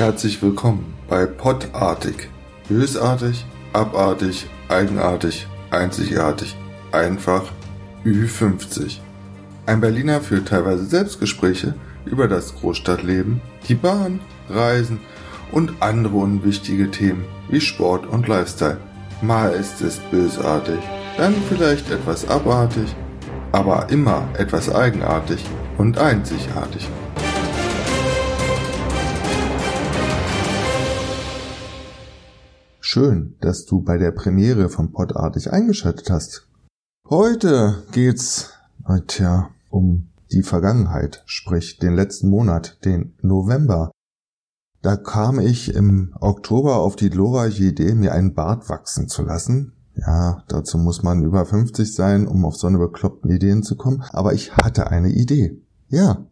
Herzlich willkommen bei Pottartig. Bösartig, abartig, eigenartig, einzigartig, einfach Ü50. Ein Berliner führt teilweise Selbstgespräche über das Großstadtleben, die Bahn, Reisen und andere unwichtige Themen wie Sport und Lifestyle. Mal ist es bösartig, dann vielleicht etwas abartig, aber immer etwas eigenartig und einzigartig. Schön, dass du bei der Premiere von Podartig eingeschaltet hast. Heute geht's, tja, um die Vergangenheit, sprich den letzten Monat, den November. Da kam ich im Oktober auf die glorreiche Idee, mir einen Bart wachsen zu lassen. Ja, dazu muss man über 50 sein, um auf so eine bekloppten Ideen zu kommen. Aber ich hatte eine Idee. Ja,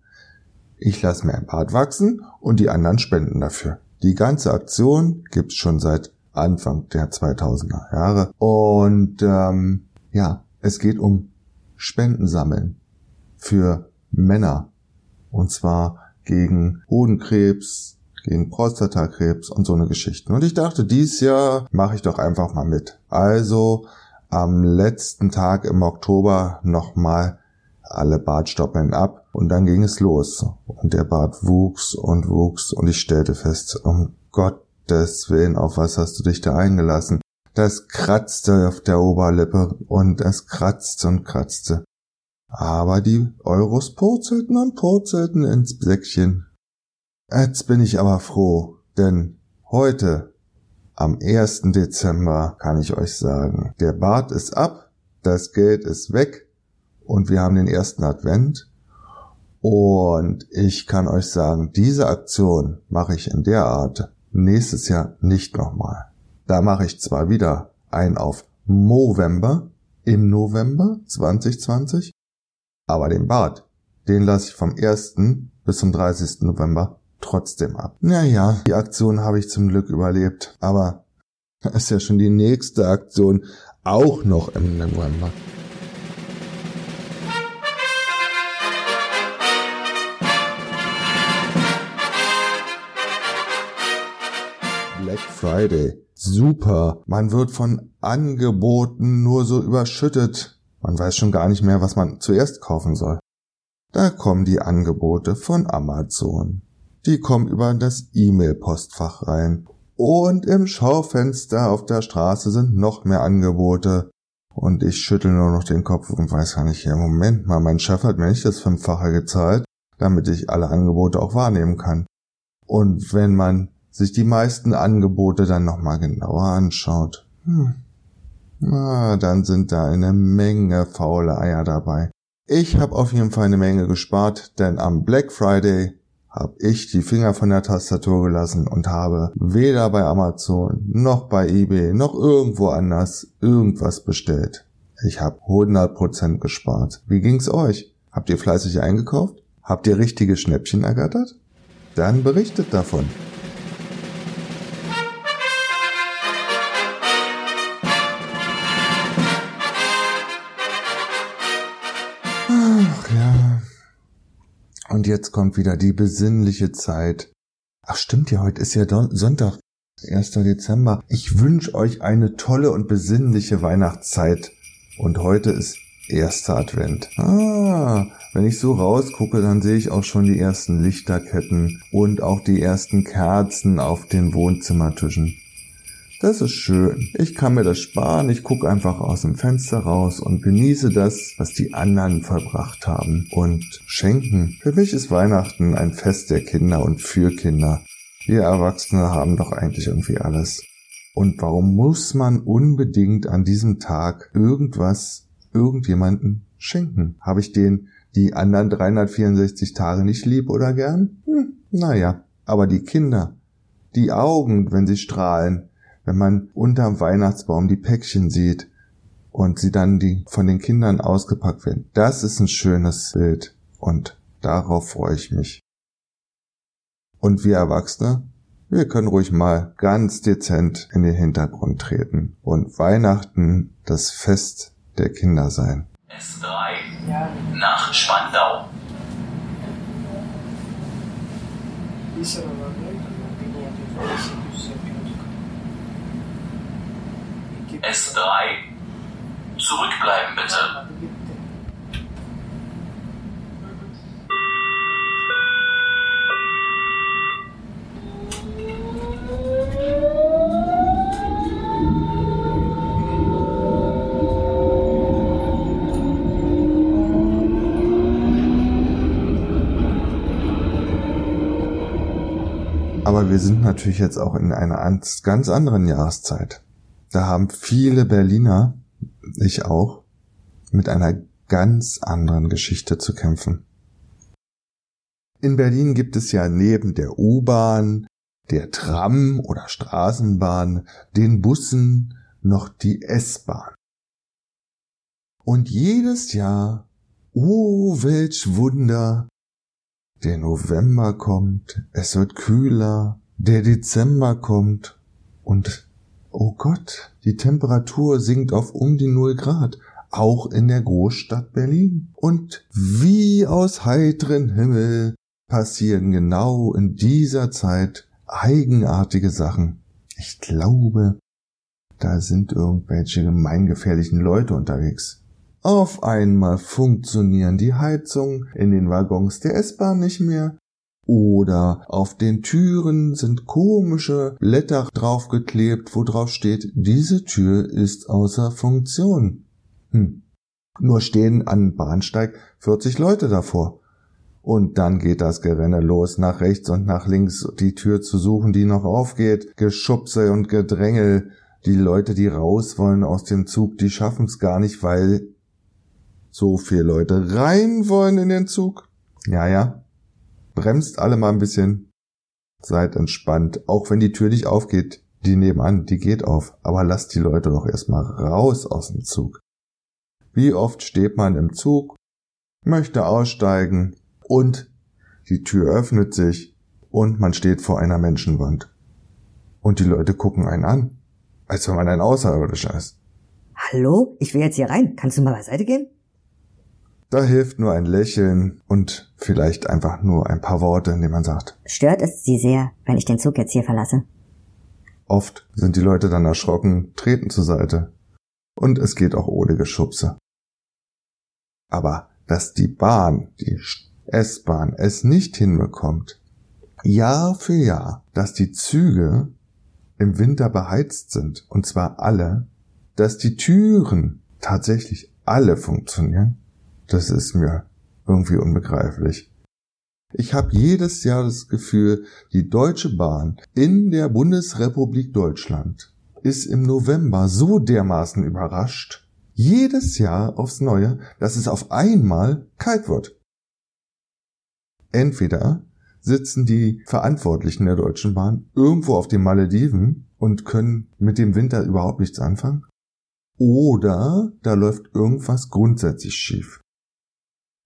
ich lasse mir ein Bart wachsen und die anderen spenden dafür. Die ganze Aktion gibt's schon seit Anfang der 2000er Jahre. Und ähm, ja, es geht um Spenden sammeln für Männer. Und zwar gegen Hodenkrebs, gegen Prostatakrebs und so eine Geschichte. Und ich dachte, dies Jahr mache ich doch einfach mal mit. Also am letzten Tag im Oktober nochmal alle Bartstoppeln ab und dann ging es los. Und der Bart wuchs und wuchs und ich stellte fest, um Gott Willen, auf was hast du dich da eingelassen? Das kratzte auf der Oberlippe und es kratzte und kratzte. Aber die Euros purzelten und purzelten ins Säckchen. Jetzt bin ich aber froh, denn heute, am 1. Dezember, kann ich euch sagen, der Bart ist ab, das Geld ist weg und wir haben den ersten Advent. Und ich kann euch sagen, diese Aktion mache ich in der Art, nächstes Jahr nicht nochmal. Da mache ich zwar wieder ein auf Movember im November 2020, aber den Bart, den lasse ich vom 1. bis zum 30. November trotzdem ab. Naja, die Aktion habe ich zum Glück überlebt, aber ist ja schon die nächste Aktion auch noch im November. Friday. Super. Man wird von Angeboten nur so überschüttet. Man weiß schon gar nicht mehr, was man zuerst kaufen soll. Da kommen die Angebote von Amazon. Die kommen über das E-Mail-Postfach rein. Und im Schaufenster auf der Straße sind noch mehr Angebote. Und ich schüttel nur noch den Kopf und weiß gar nicht, ja, Moment mal, mein Chef hat mir nicht das Fünffache gezahlt, damit ich alle Angebote auch wahrnehmen kann. Und wenn man sich die meisten Angebote dann nochmal genauer anschaut, hm, na, dann sind da eine Menge faule Eier dabei. Ich habe auf jeden Fall eine Menge gespart, denn am Black Friday habe ich die Finger von der Tastatur gelassen und habe weder bei Amazon noch bei eBay noch irgendwo anders irgendwas bestellt. Ich habe 100% gespart. Wie ging's euch? Habt ihr fleißig eingekauft? Habt ihr richtige Schnäppchen ergattert? Dann berichtet davon. Und jetzt kommt wieder die besinnliche Zeit. Ach stimmt ja, heute ist ja Don Sonntag, 1. Dezember. Ich wünsche euch eine tolle und besinnliche Weihnachtszeit. Und heute ist erster Advent. Ah, wenn ich so rausgucke, dann sehe ich auch schon die ersten Lichterketten und auch die ersten Kerzen auf den Wohnzimmertischen. Das ist schön. Ich kann mir das sparen. Ich gucke einfach aus dem Fenster raus und genieße das, was die anderen vollbracht haben. Und schenken. Für mich ist Weihnachten ein Fest der Kinder und für Kinder. Wir Erwachsene haben doch eigentlich irgendwie alles. Und warum muss man unbedingt an diesem Tag irgendwas irgendjemanden schenken? Habe ich den die anderen 364 Tage nicht lieb oder gern? Hm, naja, aber die Kinder, die Augen, wenn sie strahlen, wenn man unterm Weihnachtsbaum die Päckchen sieht und sie dann die von den Kindern ausgepackt werden. Das ist ein schönes Bild und darauf freue ich mich. Und wir Erwachsene, wir können ruhig mal ganz dezent in den Hintergrund treten und Weihnachten das Fest der Kinder sein. S3 ja. nach Spandau. Ist aber S3. Zurückbleiben bitte. Aber wir sind natürlich jetzt auch in einer ganz anderen Jahreszeit. Da haben viele Berliner, ich auch, mit einer ganz anderen Geschichte zu kämpfen. In Berlin gibt es ja neben der U-Bahn, der Tram oder Straßenbahn, den Bussen noch die S-Bahn. Und jedes Jahr, oh welch Wunder, der November kommt, es wird kühler, der Dezember kommt und oh Gott, die Temperatur sinkt auf um die null Grad, auch in der Großstadt Berlin. Und wie aus heiteren Himmel passieren genau in dieser Zeit eigenartige Sachen. Ich glaube, da sind irgendwelche gemeingefährlichen Leute unterwegs. Auf einmal funktionieren die Heizungen in den Waggons der S-Bahn nicht mehr. Oder auf den Türen sind komische Blätter draufgeklebt, wo drauf steht, diese Tür ist außer Funktion. Hm. Nur stehen an Bahnsteig 40 Leute davor. Und dann geht das Gerenne los, nach rechts und nach links die Tür zu suchen, die noch aufgeht. Geschubse und Gedrängel. Die Leute, die raus wollen aus dem Zug, die schaffen es gar nicht, weil so viele Leute rein wollen in den Zug. Ja, ja. Bremst alle mal ein bisschen. Seid entspannt. Auch wenn die Tür nicht aufgeht, die nebenan, die geht auf. Aber lasst die Leute doch erstmal raus aus dem Zug. Wie oft steht man im Zug, möchte aussteigen und die Tür öffnet sich und man steht vor einer Menschenwand. Und die Leute gucken einen an, als wenn man ein Außerirdischer ist. Hallo, ich will jetzt hier rein. Kannst du mal beiseite gehen? Da hilft nur ein Lächeln und vielleicht einfach nur ein paar Worte, indem man sagt. Stört es Sie sehr, wenn ich den Zug jetzt hier verlasse? Oft sind die Leute dann erschrocken, treten zur Seite. Und es geht auch ohne Geschubse. Aber dass die Bahn, die S-Bahn es nicht hinbekommt, Jahr für Jahr, dass die Züge im Winter beheizt sind, und zwar alle, dass die Türen tatsächlich alle funktionieren, das ist mir irgendwie unbegreiflich. Ich habe jedes Jahr das Gefühl, die Deutsche Bahn in der Bundesrepublik Deutschland ist im November so dermaßen überrascht, jedes Jahr aufs Neue, dass es auf einmal kalt wird. Entweder sitzen die Verantwortlichen der Deutschen Bahn irgendwo auf den Malediven und können mit dem Winter überhaupt nichts anfangen, oder da läuft irgendwas grundsätzlich schief.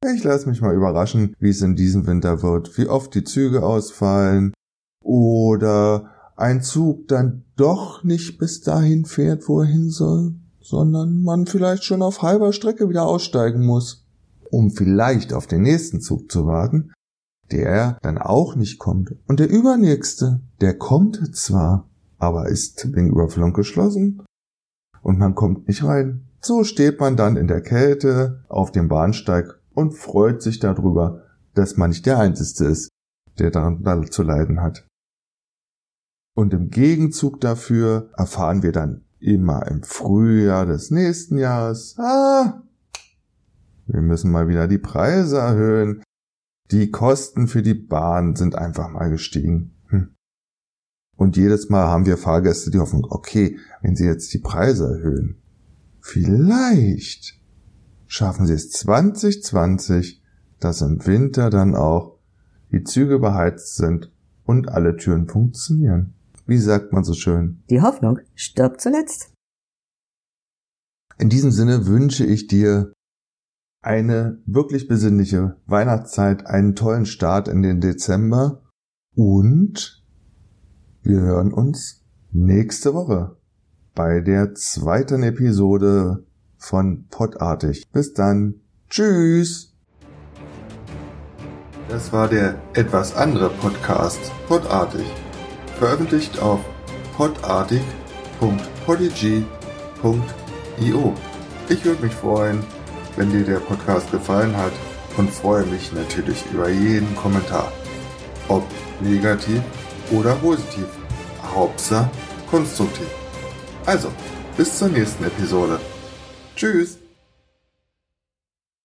Ich lasse mich mal überraschen, wie es in diesem Winter wird, wie oft die Züge ausfallen oder ein Zug dann doch nicht bis dahin fährt, wo er hin soll, sondern man vielleicht schon auf halber Strecke wieder aussteigen muss, um vielleicht auf den nächsten Zug zu warten, der dann auch nicht kommt. Und der übernächste, der kommt zwar, aber ist wegen Überfüllung geschlossen und man kommt nicht rein. So steht man dann in der Kälte auf dem Bahnsteig und freut sich darüber, dass man nicht der Einzige ist, der daran zu leiden hat. Und im Gegenzug dafür erfahren wir dann immer im Frühjahr des nächsten Jahres, ah, wir müssen mal wieder die Preise erhöhen. Die Kosten für die Bahn sind einfach mal gestiegen. Hm. Und jedes Mal haben wir Fahrgäste, die hoffen, okay, wenn sie jetzt die Preise erhöhen, vielleicht schaffen sie es 2020, dass im Winter dann auch die Züge beheizt sind und alle Türen funktionieren. Wie sagt man so schön? Die Hoffnung stirbt zuletzt. In diesem Sinne wünsche ich dir eine wirklich besinnliche Weihnachtszeit, einen tollen Start in den Dezember und wir hören uns nächste Woche bei der zweiten Episode von Podartig. Bis dann. Tschüss. Das war der etwas andere Podcast Podartig. veröffentlicht auf podartig.podigy.io. Ich würde mich freuen, wenn dir der Podcast gefallen hat und freue mich natürlich über jeden Kommentar. Ob negativ oder positiv. Hauptsache konstruktiv. Also, bis zur nächsten Episode. Tschüss.